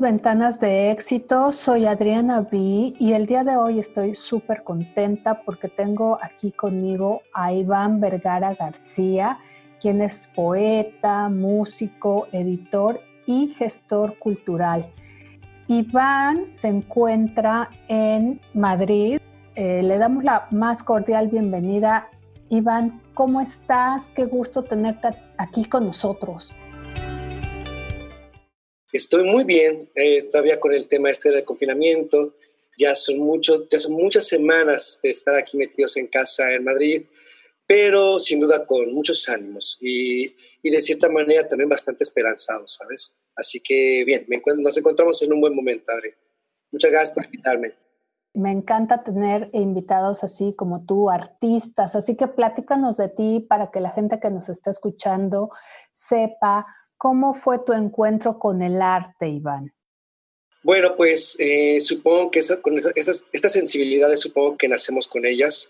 Ventanas de Éxito, soy Adriana B y el día de hoy estoy súper contenta porque tengo aquí conmigo a Iván Vergara García, quien es poeta, músico, editor y gestor cultural. Iván se encuentra en Madrid. Eh, le damos la más cordial bienvenida. Iván, ¿cómo estás? Qué gusto tenerte aquí con nosotros. Estoy muy bien, eh, todavía con el tema este del confinamiento. Ya son, mucho, ya son muchas semanas de estar aquí metidos en casa en Madrid, pero sin duda con muchos ánimos y, y de cierta manera también bastante esperanzados, ¿sabes? Así que bien, me nos encontramos en un buen momento, Adri. Muchas gracias por invitarme. Me encanta tener invitados así como tú, artistas, así que platícanos de ti para que la gente que nos está escuchando sepa ¿Cómo fue tu encuentro con el arte, Iván? Bueno, pues eh, supongo que con estas, estas, sensibilidades, supongo que nacemos con ellas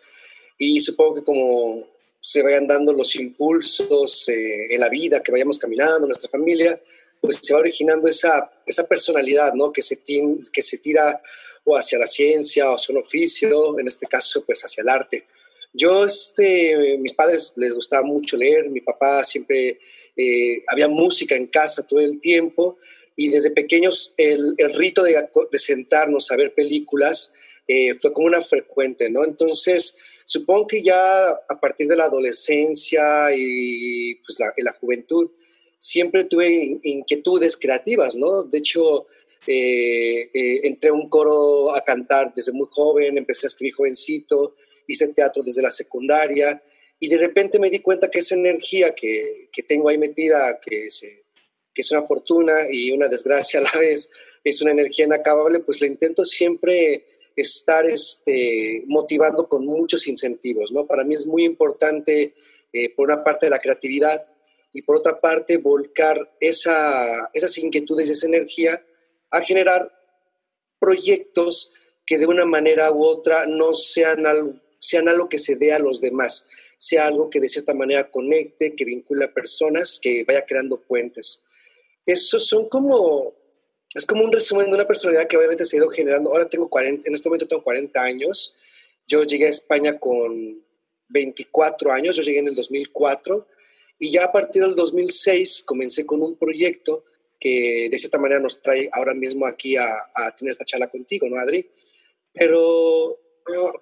y supongo que como se vayan dando los impulsos eh, en la vida, que vayamos caminando, nuestra familia, pues se va originando esa, esa personalidad, ¿no? Que se, que se tira o hacia la ciencia o hacia un oficio, en este caso, pues hacia el arte. Yo, este, mis padres les gustaba mucho leer, mi papá siempre eh, había música en casa todo el tiempo y desde pequeños el, rito de, sentarnos a ver películas eh, fue como una frecuente, ¿no? Entonces, supongo que ya a partir de la adolescencia y pues la, la juventud, siempre tuve inquietudes creativas, ¿no? De hecho, eh, entré a un coro a cantar desde muy joven, empecé a escribir jovencito, hice teatro desde la secundaria y de repente me di cuenta que esa energía que, que tengo ahí metida, que, que es una fortuna y una desgracia a la vez, es una energía inacabable, pues la intento siempre estar este, motivando con muchos incentivos, ¿no? Para mí es muy importante, eh, por una parte, la creatividad y por otra parte, volcar esa, esas inquietudes y esa energía a generar proyectos que de una manera u otra no sean algo, sean algo que se dé a los demás, sea algo que de cierta manera conecte, que vincule a personas, que vaya creando puentes. Esos son como, es como un resumen de una personalidad que obviamente se ha ido generando. Ahora tengo 40, en este momento tengo 40 años. Yo llegué a España con 24 años, yo llegué en el 2004 y ya a partir del 2006 comencé con un proyecto que de cierta manera nos trae ahora mismo aquí a, a tener esta charla contigo, ¿no, Adri? Pero,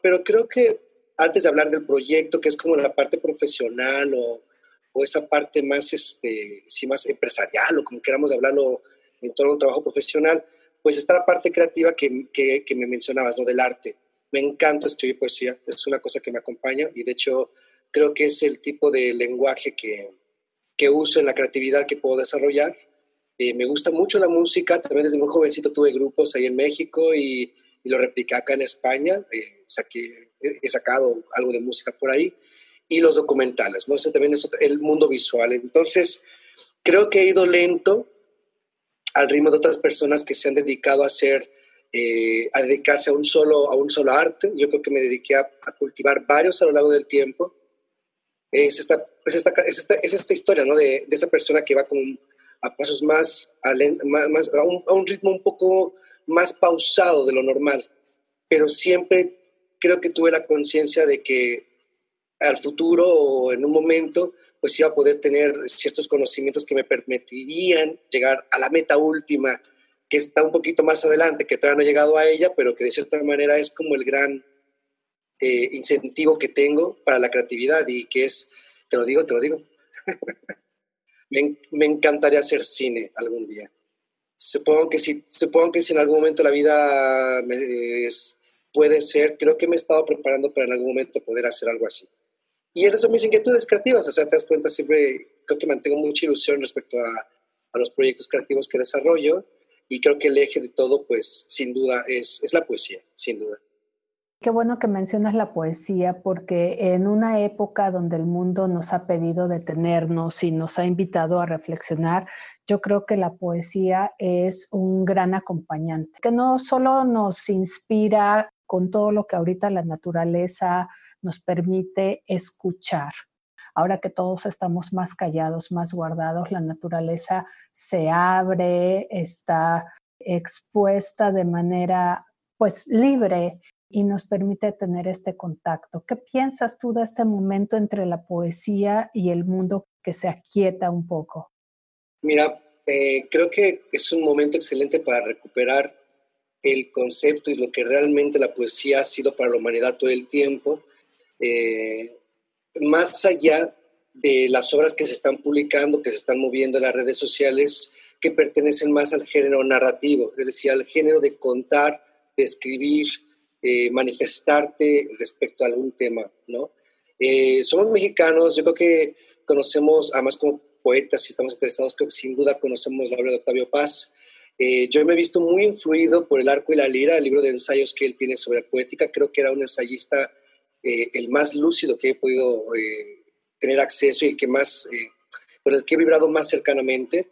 pero creo que antes de hablar del proyecto, que es como la parte profesional o, o esa parte más, este, sí, más empresarial o como queramos hablarlo en torno a un trabajo profesional, pues está la parte creativa que, que, que, me mencionabas, ¿no? Del arte. Me encanta escribir poesía, es una cosa que me acompaña y de hecho creo que es el tipo de lenguaje que, que uso en la creatividad que puedo desarrollar. Eh, me gusta mucho la música, también desde muy jovencito tuve grupos ahí en México y, y lo repliqué acá en España, eh, saqué he sacado algo de música por ahí, y los documentales, ¿no? Ese también es el mundo visual. Entonces, creo que he ido lento al ritmo de otras personas que se han dedicado a hacer, eh, a dedicarse a un, solo, a un solo arte. Yo creo que me dediqué a, cultivar varios a lo largo del tiempo. Es esta, es esta, es esta, es esta historia, ¿no? De, de, esa persona que va con, a pasos más, a, más, a, un, a un ritmo un poco más pausado de lo normal, pero siempre creo que tuve la conciencia de que al futuro o en un momento pues iba a poder tener ciertos conocimientos que me permitirían llegar a la meta última, que está un poquito más adelante, que todavía no he llegado a ella, pero que de cierta manera es como el gran eh, incentivo que tengo para la creatividad y que es, te lo digo, te lo digo, me, me, encantaría hacer cine algún día. Supongo que si, supongo que si en algún momento la vida me, es, puede ser, creo que me he estado preparando para en algún momento poder hacer algo así. Y esas son mis inquietudes creativas, o sea, te das cuenta, siempre creo que mantengo mucha ilusión respecto a, a los proyectos creativos que desarrollo y creo que el eje de todo, pues, sin duda, es, es la poesía, sin duda. Qué bueno que mencionas la poesía porque en una época donde el mundo nos ha pedido detenernos y nos ha invitado a reflexionar, yo creo que la poesía es un gran acompañante, que no solo nos inspira con todo lo que ahorita la naturaleza nos permite escuchar. Ahora que todos estamos más callados, más guardados, la naturaleza se abre, está expuesta de manera pues libre y nos permite tener este contacto. ¿Qué piensas tú de este momento entre la poesía y el mundo que se aquieta un poco? Mira, eh, creo que es un momento excelente para recuperar el concepto y lo que realmente la poesía ha sido para la humanidad todo el tiempo, eh, más allá de las obras que se están publicando, que se están moviendo en las redes sociales, que pertenecen más al género narrativo, es decir, al género de contar, de escribir, eh, manifestarte respecto a algún tema, ¿no? Eh, somos mexicanos, yo creo que conocemos, además como poetas, si estamos interesados, creo que sin duda conocemos la obra de Octavio Paz. Eh, yo me he visto muy influido por El Arco y la Lira, el libro de ensayos que él tiene sobre poética. Creo que era un ensayista el más lúcido que he podido tener acceso y el que más, con el que he vibrado más cercanamente.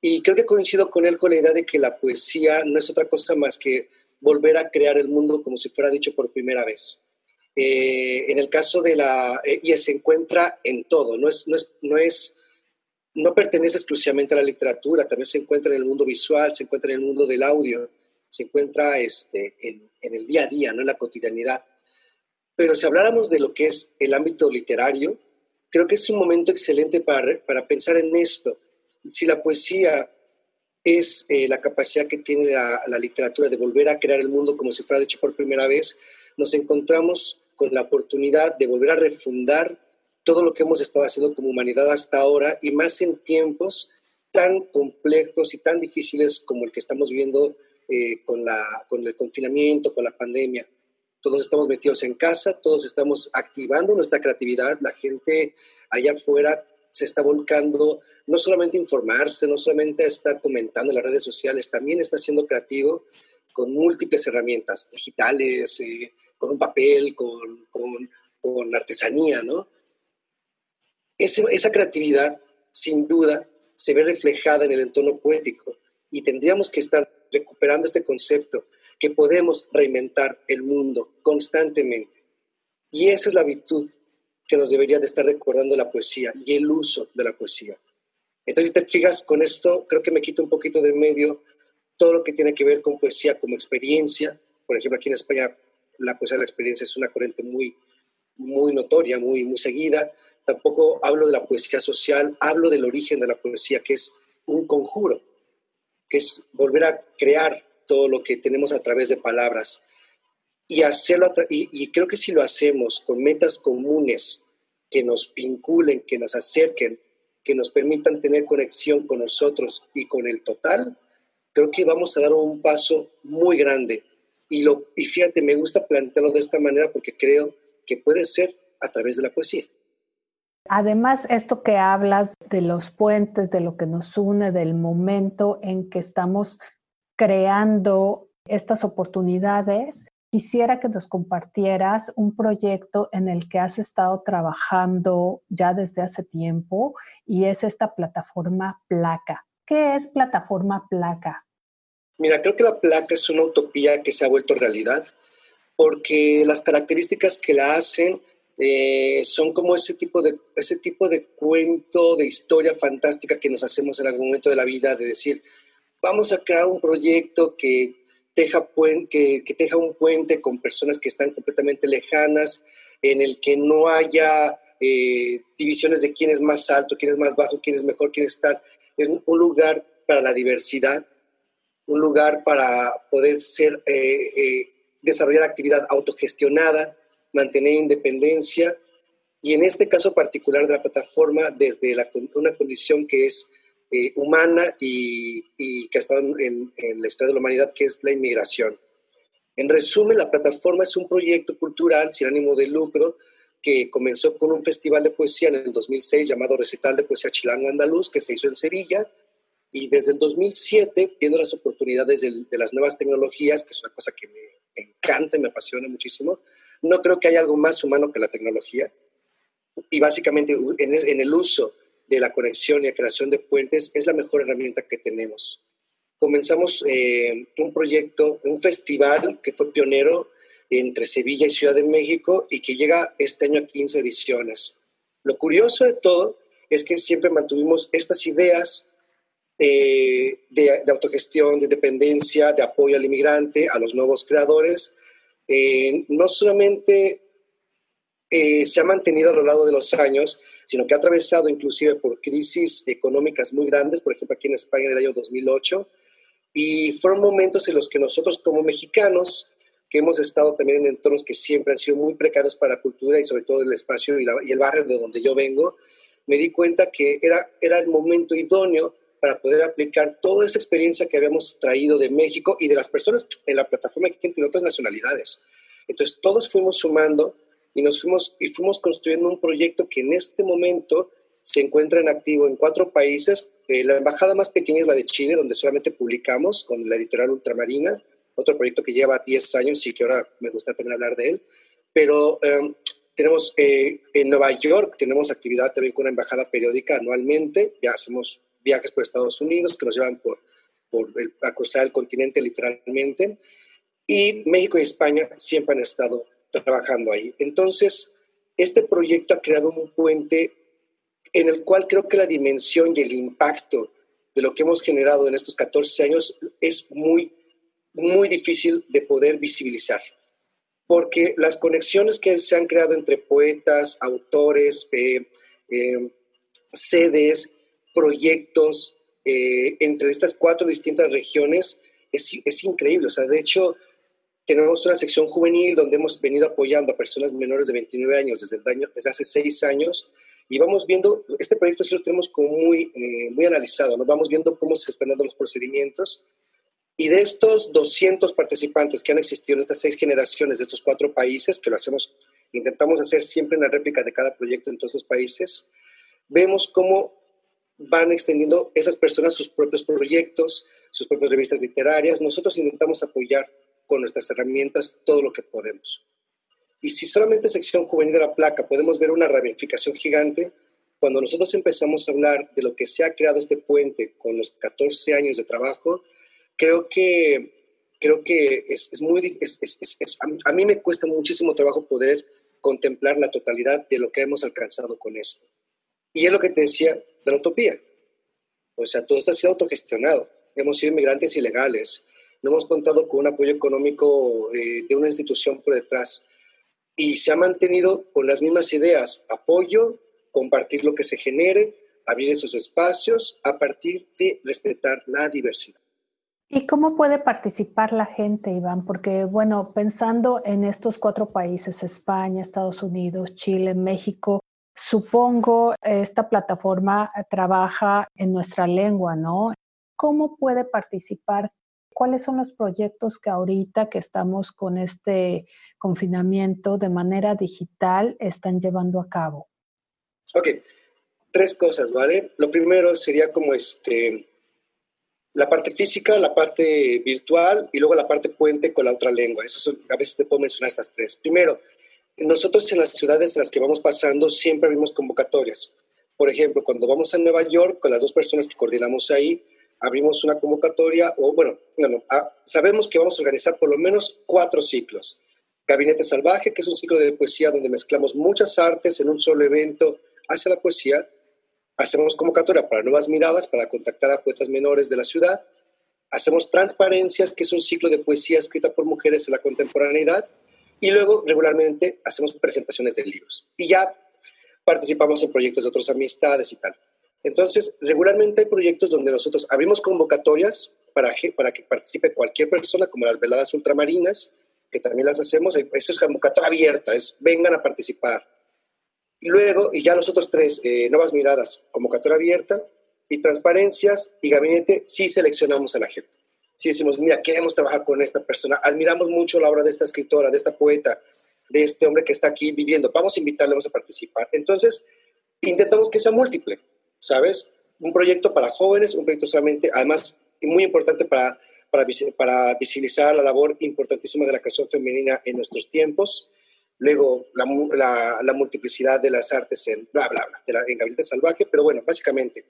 Y creo que coincido con él con la idea de que la poesía no es otra cosa más que volver a crear el mundo como si fuera dicho por primera vez. Eh, en el caso de la, eh, y se encuentra en todo, no es, no es, no es, no pertenece exclusivamente a la literatura, también se encuentra en el mundo visual, se encuentra en el mundo del audio, se encuentra este, en, el día a día, no en la cotidianidad. Pero si habláramos de lo que es el ámbito literario, creo que es un momento excelente para, para pensar en esto. Si la poesía es eh, la capacidad que tiene la, literatura de volver a crear el mundo como si fuera hecho por primera vez, nos encontramos con la oportunidad de volver a refundar todo lo que hemos estado haciendo como humanidad hasta ahora y más en tiempos tan complejos y tan difíciles como el que estamos viviendo eh, con, la, con el confinamiento, con la pandemia. Todos estamos metidos en casa, todos estamos activando nuestra creatividad, la gente allá afuera se está volcando no solamente a informarse, no solamente a estar comentando en las redes sociales, también está siendo creativo con múltiples herramientas digitales, eh, con un papel, con, con, con artesanía, ¿no? Esa creatividad, sin duda, se ve reflejada en el entorno poético y tendríamos que estar recuperando este concepto, que podemos reinventar el mundo constantemente. Y esa es la virtud que nos debería de estar recordando la poesía y el uso de la poesía. Entonces, si te fijas con esto, creo que me quito un poquito de medio todo lo que tiene que ver con poesía como experiencia. Por ejemplo, aquí en España la poesía de la experiencia es una corriente muy, muy notoria, muy, muy seguida. Tampoco hablo de la poesía social, hablo del origen de la poesía, que es un conjuro, que es volver a crear todo lo que tenemos a través de palabras y hacerlo, y, creo que si lo hacemos con metas comunes que nos vinculen, que nos acerquen, que nos permitan tener conexión con nosotros y con el total, creo que vamos a dar un paso muy grande. Y, lo, y fíjate, me gusta plantearlo de esta manera porque creo que puede ser a través de la poesía. Además, esto que hablas de los puentes, de lo que nos une, del momento en que estamos creando estas oportunidades, Quisiera que nos compartieras un proyecto en el que has estado trabajando ya desde hace tiempo y es esta plataforma Placa. ¿Qué es plataforma Placa? Mira, creo que la placa es una utopía que se ha vuelto realidad porque las características que la hacen eh, son como ese tipo, de, ese tipo de cuento, de historia fantástica que nos hacemos en algún momento de la vida, de decir, vamos a crear un proyecto que teja, que, que teja un puente con personas que están completamente lejanas, en el que no haya eh, divisiones de quién es más alto, quién es más bajo, quién es mejor, quién está en un lugar para la diversidad, un lugar para poder ser, eh, eh, desarrollar actividad autogestionada, mantener independencia y en este caso particular de la plataforma desde la, una condición que es eh, humana y, que ha estado en, la historia de la humanidad, que es la inmigración. En resumen, la plataforma es un proyecto cultural sin ánimo de lucro que comenzó con un festival de poesía en el 2006 llamado Recital de Poesía Chilango Andaluz, que se hizo en Sevilla, y desde el 2007, viendo las oportunidades de, las nuevas tecnologías, que es una cosa que me, encanta y me apasiona muchísimo, no creo que haya algo más humano que la tecnología. Y básicamente en el uso de la conexión y la creación de puentes es la mejor herramienta que tenemos. Comenzamos eh, un proyecto, un festival que fue pionero entre Sevilla y Ciudad de México y que llega este año a 15 ediciones. Lo curioso de todo es que siempre mantuvimos estas ideas eh, de, autogestión, de independencia, de apoyo al inmigrante, a los nuevos creadores. Eh, no solamente eh, se ha mantenido a lo largo de los años, sino que ha atravesado inclusive por crisis económicas muy grandes, por ejemplo aquí en España en el año 2008, y fueron momentos en los que nosotros como mexicanos, que hemos estado también en entornos que siempre han sido muy precarios para la cultura y sobre todo el espacio y, y el barrio de donde yo vengo, me di cuenta que era, era el momento idóneo para poder aplicar toda esa experiencia que habíamos traído de México y de las personas en la plataforma que tienen otras nacionalidades. Entonces todos fuimos sumando y nos fuimos y fuimos construyendo un proyecto que en este momento se encuentra en activo en cuatro países. Eh, la embajada más pequeña es la de Chile, donde solamente publicamos con la editorial Ultramarina, otro proyecto que lleva 10 años y que ahora me gusta también hablar de él. Pero em, tenemos eh, en Nueva York, tenemos actividad también con una embajada periódica anualmente, ya hacemos viajes por Estados Unidos que nos llevan por, por el, a cruzar el continente literalmente. Y México y España siempre han estado trabajando ahí. Entonces, este proyecto ha creado un puente en el cual creo que la dimensión y el impacto de lo que hemos generado en estos 14 años es muy, muy difícil de poder visibilizar. Porque las conexiones que se han creado entre poetas, autores, eh, eh, sedes, proyectos eh, entre estas cuatro distintas regiones es, es, increíble. O sea, de hecho, tenemos una sección juvenil donde hemos venido apoyando a personas menores de 29 años desde, el año, desde hace seis años y vamos viendo, este proyecto sí lo tenemos como muy, eh, muy analizado, ¿no? vamos viendo cómo se están dando los procedimientos y de estos 200 participantes que han existido en estas seis generaciones de estos cuatro países, que lo hacemos, intentamos hacer siempre en la réplica de cada proyecto en todos los países, vemos cómo van extendiendo esas personas sus propios proyectos, sus propias revistas literarias. Nosotros intentamos apoyar con nuestras herramientas todo lo que podemos. Y si solamente sección juvenil de la placa podemos ver una ramificación gigante, cuando nosotros empezamos a hablar de lo que se ha creado este puente con los 14 años de trabajo, creo que, creo que es, es muy, es, a mí me cuesta muchísimo trabajo poder contemplar la totalidad de lo que hemos alcanzado con esto. Y es lo que te decía, de la utopía. O sea, todo está sido autogestionado. Hemos sido inmigrantes ilegales. No hemos contado con un apoyo económico eh, de una institución por detrás. Y se ha mantenido con las mismas ideas. Apoyo, compartir lo que se genere, abrir esos espacios a partir de respetar la diversidad. ¿Y cómo puede participar la gente, Iván? Porque, bueno, pensando en estos cuatro países, España, Estados Unidos, Chile, México, Supongo esta plataforma trabaja en nuestra lengua, ¿no? ¿Cómo puede participar? ¿Cuáles son los proyectos que ahorita que estamos con este confinamiento de manera digital están llevando a cabo? Ok, tres cosas, ¿vale? Lo primero sería como este, la parte física, la parte virtual y luego la parte puente con la otra lengua. Eso a veces te puedo mencionar estas tres. Primero, nosotros en las ciudades en las que vamos pasando siempre abrimos convocatorias. Por ejemplo, cuando vamos a Nueva York, con las dos personas que coordinamos ahí, abrimos una convocatoria, o bueno, ah, sabemos que vamos a organizar por lo menos cuatro ciclos. Gabinete Salvaje, que es un ciclo de poesía donde mezclamos muchas artes en un solo evento hacia la poesía. Hacemos convocatoria para nuevas miradas, para contactar a poetas menores de la ciudad. Hacemos Transparencias, que es un ciclo de poesía escrita por mujeres en la contemporaneidad. Y luego regularmente hacemos presentaciones de libros. Y ya participamos en proyectos de otras amistades y tal. Entonces, regularmente hay proyectos donde nosotros abrimos convocatorias para, para que participe cualquier persona, como las veladas ultramarinas, que también las hacemos. Eso es convocatoria abierta, es vengan a participar. Luego, y ya los otros tres, eh, nuevas miradas, convocatoria abierta y transparencias y gabinete, sí seleccionamos a la gente si decimos, mira, queremos trabajar con esta persona, admiramos mucho la obra de esta escritora, de esta poeta, de este hombre que está aquí viviendo, vamos a invitarle, vamos a participar. Entonces, intentamos que sea múltiple, ¿sabes? Un proyecto para jóvenes, un proyecto solamente, además, muy importante para, para, para visibilizar la labor importantísima de la creación femenina en nuestros tiempos. Luego, la, la, multiplicidad de las artes en bla, bla, bla, de la, en Salvaje, pero bueno, básicamente,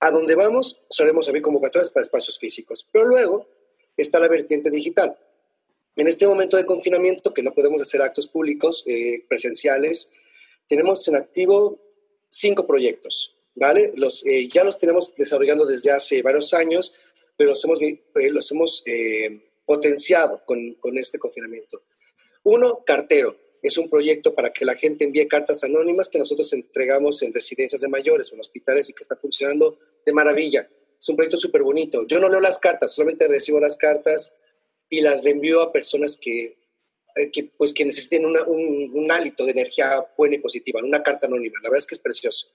a donde vamos solemos abrir convocatorias para espacios físicos, pero luego está la vertiente digital. En este momento de confinamiento, que no podemos hacer actos públicos eh, presenciales, tenemos en activo cinco proyectos. ¿vale? Los, eh, ya los tenemos desarrollando desde hace varios años, pero los hemos, eh, los hemos eh, potenciado con, con este confinamiento. Uno, cartero. Es un proyecto para que la gente envíe cartas anónimas que nosotros entregamos en residencias de mayores en hospitales y que está funcionando de maravilla. Es un proyecto súper bonito. Yo no leo las cartas, solamente recibo las cartas y las reenvío a personas que, que pues, que necesiten un, un, hálito de energía buena y positiva, una carta anónima. La verdad es que es precioso.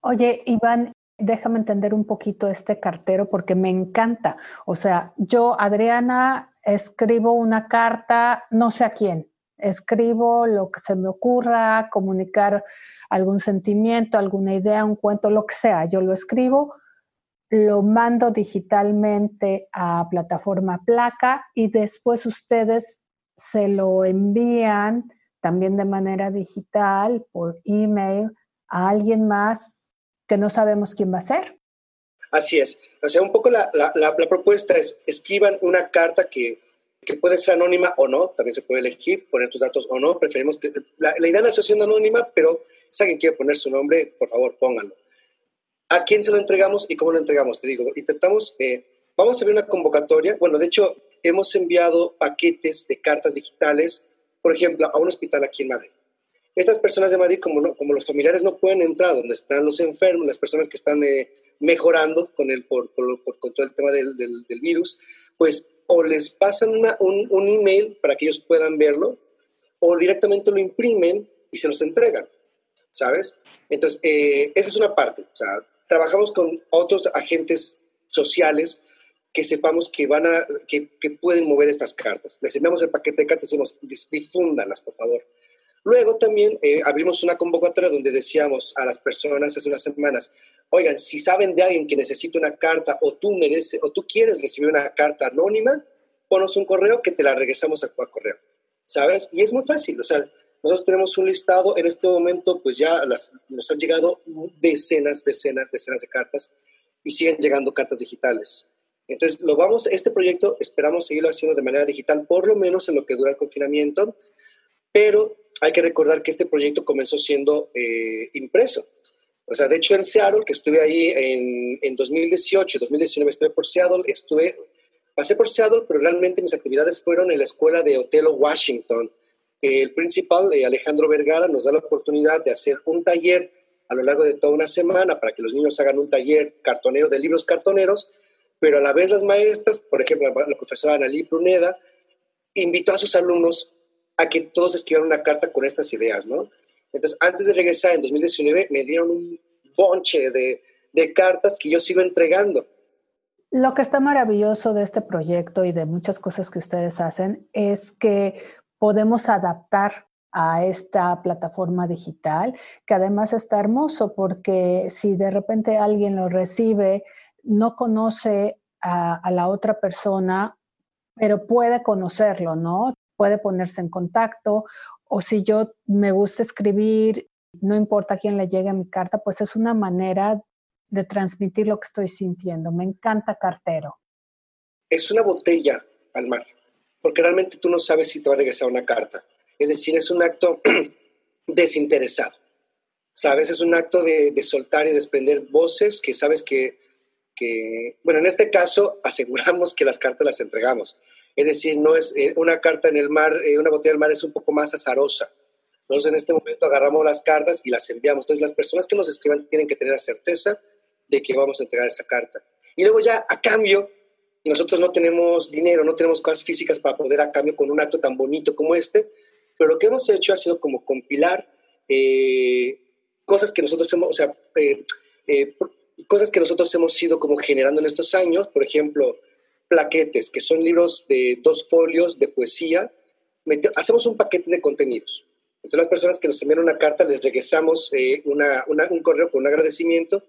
Oye, Iván, déjame entender un poquito este cartero porque me encanta. O sea, yo, Adriana, escribo una carta, no sé a quién, escribo lo que se me ocurra, comunicar algún sentimiento, alguna idea, un cuento, lo que sea, yo lo escribo, lo mando digitalmente a plataforma placa y después ustedes se lo envían también de manera digital por email a alguien más que no sabemos quién va a ser. Así es. O sea, un poco la, la, propuesta es escriban una carta que, que, puede ser anónima o no, también se puede elegir, poner tus datos o no, preferimos que la, la idea nació siendo anónima, pero si alguien quiere poner su nombre, por favor, pónganlo. ¿A quién se lo entregamos y cómo lo entregamos? Te digo, intentamos, eh, vamos a ver una convocatoria, bueno, de hecho, hemos enviado paquetes de cartas digitales, por ejemplo, a un hospital aquí en Madrid. Estas personas de Madrid, como, como los familiares no pueden entrar donde están los enfermos, las personas que están eh, mejorando con, el, por, con todo el tema del, del, virus, pues o les pasan una, un, un, email para que ellos puedan verlo, o directamente lo imprimen y se los entregan, ¿sabes? Entonces, eh, esa es una parte. O sea, trabajamos con otros agentes sociales que sepamos que van a, que, que pueden mover estas cartas. Les enviamos el paquete de cartas y decimos, difúndanlas, por favor. Luego también eh, abrimos una convocatoria donde decíamos a las personas hace unas semanas, oigan, si saben de alguien que necesita una carta o tú mereces o tú quieres recibir una carta anónima, ponos un correo que te la regresamos a, a correo, ¿sabes? Y es muy fácil, o sea, nosotros tenemos un listado, en este momento pues ya las, nos han llegado decenas, decenas, decenas de cartas y siguen llegando cartas digitales. Entonces, lo vamos, este proyecto esperamos seguirlo haciendo de manera digital, por lo menos en lo que dura el confinamiento, pero hay que recordar que este proyecto comenzó siendo eh, impreso. O sea, de hecho en Seattle, que estuve ahí en, en 2018, 2019 estuve por Seattle, estuve, pasé por Seattle, pero realmente mis actividades fueron en la escuela de Otelo, Washington. El principal, eh, Alejandro Vergara, nos da la oportunidad de hacer un taller a lo largo de toda una semana para que los niños hagan un taller cartonero de libros cartoneros, pero a la vez las maestras, por ejemplo, la profesora Analí Pruneda, invitó a sus alumnos a que todos escriban una carta con estas ideas, ¿no? Entonces, antes de regresar en 2019, me dieron un bonche de, de cartas que yo sigo entregando. Lo que está maravilloso de este proyecto y de muchas cosas que ustedes hacen es que podemos adaptar a esta plataforma digital, que además está hermoso porque si de repente alguien lo recibe, no conoce a, a la otra persona, pero puede conocerlo, ¿no? Puede ponerse en contacto o si yo me gusta escribir, no importa quién le llegue a mi carta, pues es una manera de transmitir lo que estoy sintiendo. Me encanta cartero. Es una botella al mar, porque realmente tú no sabes si te va a regresar una carta. Es decir, es un acto desinteresado. ¿Sabes? Es un acto de, soltar y desprender voces que sabes que, que, bueno, en este caso aseguramos que las cartas las entregamos. Es decir, no es eh, una carta en el mar, eh, una botella del mar es un poco más azarosa. Nosotros en este momento agarramos las cartas y las enviamos. Entonces las personas que nos escriban tienen que tener la certeza de que vamos a entregar esa carta. Y luego ya a cambio, nosotros no tenemos dinero, no tenemos cosas físicas para poder a cambio con un acto tan bonito como este, pero lo que hemos hecho ha sido como compilar eh, cosas que nosotros hemos, o sea, cosas que nosotros hemos ido como generando en estos años, por ejemplo, plaquetes, que son libros de dos folios de poesía. hacemos un paquete de contenidos. Entonces, las personas que nos envían una carta les regresamos eh, un correo con un agradecimiento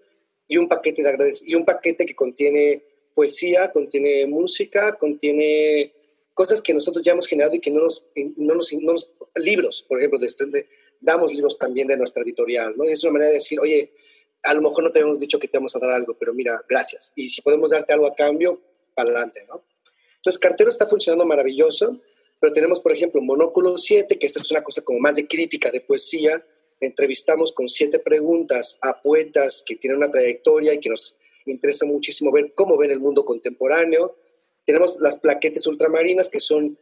y un, paquete de y un paquete que contiene poesía, contiene música, contiene cosas que nosotros ya hemos generado y que no nos, no nos, libros, por ejemplo, damos libros también de nuestra editorial, ¿no? Y es una manera de decir, oye, a lo mejor no te hemos dicho que te vamos a dar algo, pero mira, gracias. Y si podemos darte algo a cambio, para adelante, ¿no? Entonces, Cartero está funcionando maravilloso, pero tenemos, por ejemplo, Monóculo 7, que esta es una cosa como más de crítica, de poesía, entrevistamos con siete preguntas a poetas que tienen una trayectoria y que nos interesa muchísimo ver cómo ven el mundo contemporáneo. Tenemos las plaquetes ultramarinas, que son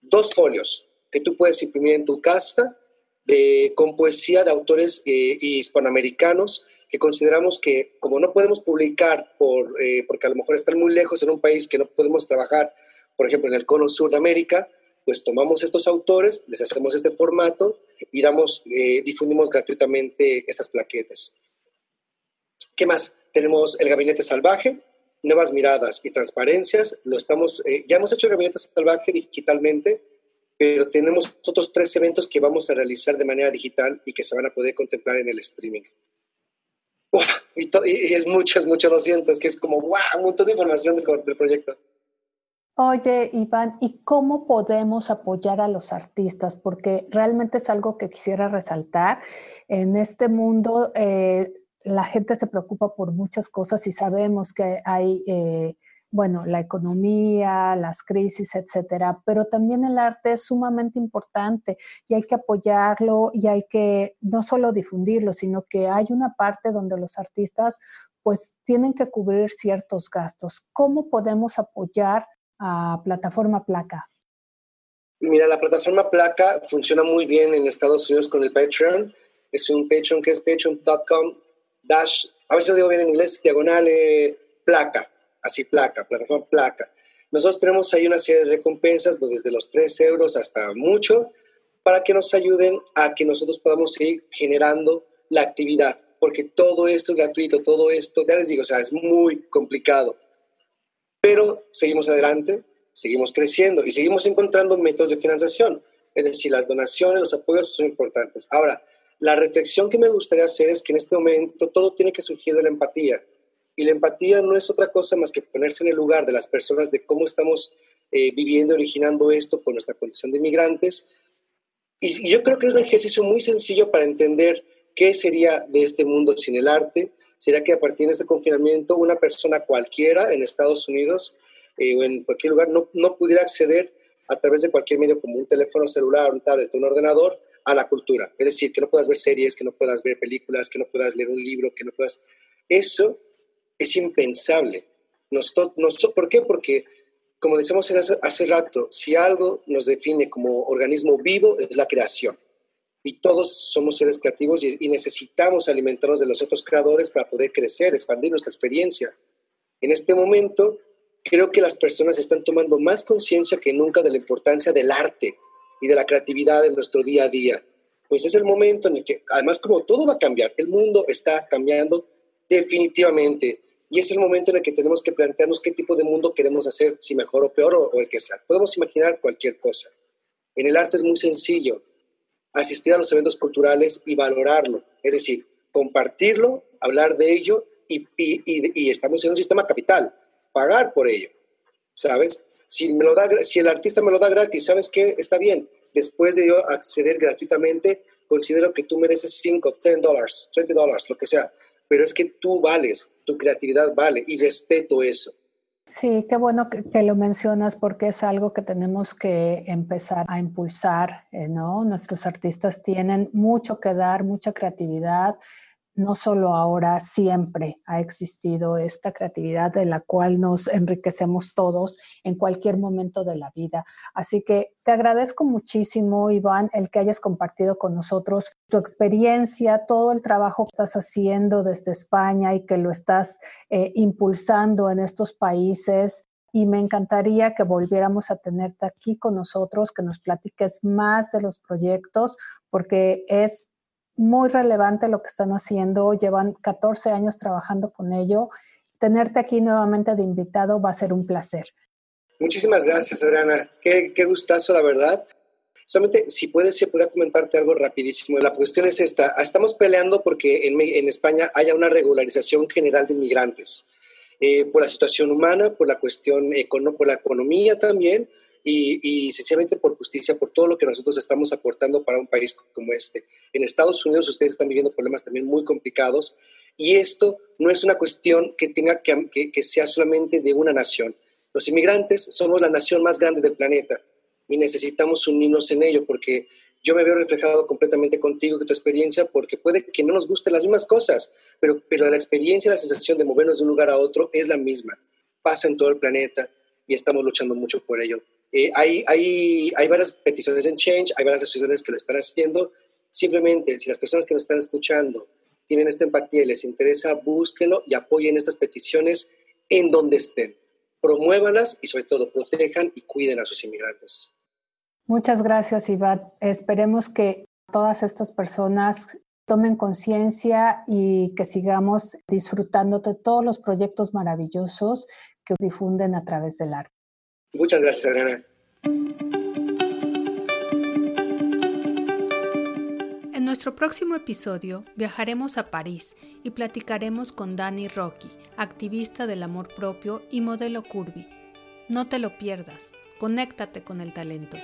dos folios que tú puedes imprimir en tu casa de, con poesía de autores eh, hispanoamericanos que consideramos que como no podemos publicar por, eh, porque a lo mejor están muy lejos en un país que no podemos trabajar, por ejemplo en el cono sur de América, pues tomamos estos autores, les hacemos este formato y damos, eh, difundimos gratuitamente estas plaquetas. ¿Qué más? Tenemos el Gabinete Salvaje, Nuevas Miradas y Transparencias. Lo estamos, eh, ya hemos hecho el Gabinete Salvaje digitalmente, pero tenemos otros tres eventos que vamos a realizar de manera digital y que se van a poder contemplar en el streaming. Y, es mucho, es mucho, lo siento, es que es como, ¡wow! Un montón de información del proyecto. Oye, Iván, ¿y cómo podemos apoyar a los artistas? Porque realmente es algo que quisiera resaltar. En este mundo eh, la gente se preocupa por muchas cosas y sabemos que hay, eh, bueno, la economía, las crisis, etcétera, pero también el arte es sumamente importante y hay que apoyarlo y hay que no solo difundirlo, sino que hay una parte donde los artistas pues tienen que cubrir ciertos gastos. ¿Cómo podemos apoyar a plataforma Placa? Mira, la plataforma Placa funciona muy bien en Estados Unidos con el Patreon. Es un Patreon que es patreon.com dash, a si lo digo bien en inglés, diagonal eh, placa, así placa, plataforma placa. Nosotros tenemos ahí una serie de recompensas desde los 3 euros hasta mucho para que nos ayuden a que nosotros podamos seguir generando la actividad, porque todo esto es gratuito, todo esto, ya les digo, o sea, es muy complicado. Pero seguimos adelante, seguimos creciendo y seguimos encontrando métodos de financiación. Es decir, las donaciones, los apoyos son importantes. Ahora, la reflexión que me gustaría hacer es que en este momento todo tiene que surgir de la empatía. Y la empatía no es otra cosa más que ponerse en el lugar de las personas de cómo estamos eh, viviendo, originando esto con nuestra condición de migrantes. Y, yo creo que es un ejercicio muy sencillo para entender qué sería de este mundo sin el arte, sería que a partir de este confinamiento una persona cualquiera en Estados Unidos eh, o en cualquier lugar no, no pudiera acceder a través de cualquier medio como un teléfono celular, un tablet, un ordenador a la cultura. Es decir, que no puedas ver series, que no puedas ver películas, que no puedas leer un libro, que no puedas... Eso es impensable. Nos, ¿Por qué? Porque, como decíamos hace, hace rato, si algo nos define como organismo vivo es la creación y todos somos seres creativos y, necesitamos alimentarnos de los otros creadores para poder crecer, expandir nuestra experiencia. En este momento, creo que las personas están tomando más conciencia que nunca de la importancia del arte y de la creatividad en nuestro día a día. Pues es el momento en el que, además como todo va a cambiar, el mundo está cambiando definitivamente. Y es el momento en el que tenemos que plantearnos qué tipo de mundo queremos hacer, si mejor o peor o el que sea. Podemos imaginar cualquier cosa. En el arte es muy sencillo asistir a los eventos culturales y valorarlo, es decir, compartirlo, hablar de ello y, estamos en un sistema capital, pagar por ello, ¿sabes? Si, el artista me lo da gratis, ¿sabes qué? Está bien. Después de yo acceder gratuitamente, considero que tú mereces 5, 10 dólares, 20 dólares, lo que sea. Pero es que tú vales, creatividad vale y respeto eso. Sí, qué bueno que, lo mencionas porque es algo que tenemos que empezar a impulsar, eh, ¿no? Nuestros artistas tienen mucho que dar, mucha creatividad, no solo ahora, siempre ha existido esta creatividad de la cual nos enriquecemos todos en cualquier momento de la vida. Así que te agradezco muchísimo, Iván, el que hayas compartido con nosotros tu experiencia, todo el trabajo que estás haciendo desde España y que lo estás eh, impulsando en estos países y me encantaría que volviéramos a tenerte aquí con nosotros, que nos platiques más de los proyectos, porque es muy relevante lo que están haciendo, llevan 14 años trabajando con ello. Tenerte aquí nuevamente de invitado va a ser un placer. Muchísimas gracias, Adriana. Qué, qué gustazo, la verdad. Solamente, si puedes, si pueda comentarte algo rapidísimo. La cuestión es esta. Estamos peleando porque en, en España haya una regularización general de inmigrantes. Eh, por la situación humana, por la cuestión, por la economía también, y, y, sencillamente por justicia, por todo lo que nosotros estamos aportando para un país como este. En Estados Unidos ustedes están viviendo problemas también muy complicados y esto no es una cuestión que tenga que, que, sea solamente de una nación. Los inmigrantes somos la nación más grande del planeta y necesitamos unirnos en ello porque yo me veo reflejado completamente contigo, con tu experiencia, porque puede que no nos gusten las mismas cosas, pero, pero la experiencia, la sensación de movernos de un lugar a otro es la misma. Pasa en todo el planeta y estamos luchando mucho por ello. Eh, hay, varias peticiones en Change, hay varias asociaciones que lo están haciendo. Simplemente, si las personas que nos están escuchando tienen esta empatía y les interesa, búsquenlo y apoyen estas peticiones en donde estén. Promuévalas y sobre todo protejan y cuiden a sus inmigrantes. Muchas gracias, Iván. Esperemos que todas estas personas tomen conciencia y que sigamos disfrutando de todos los proyectos maravillosos que difunden a través del arte. Muchas gracias, Adriana. En nuestro próximo episodio viajaremos a París y platicaremos con Dani Rocky, activista del amor propio y modelo curvy. No te lo pierdas, conéctate con el talento.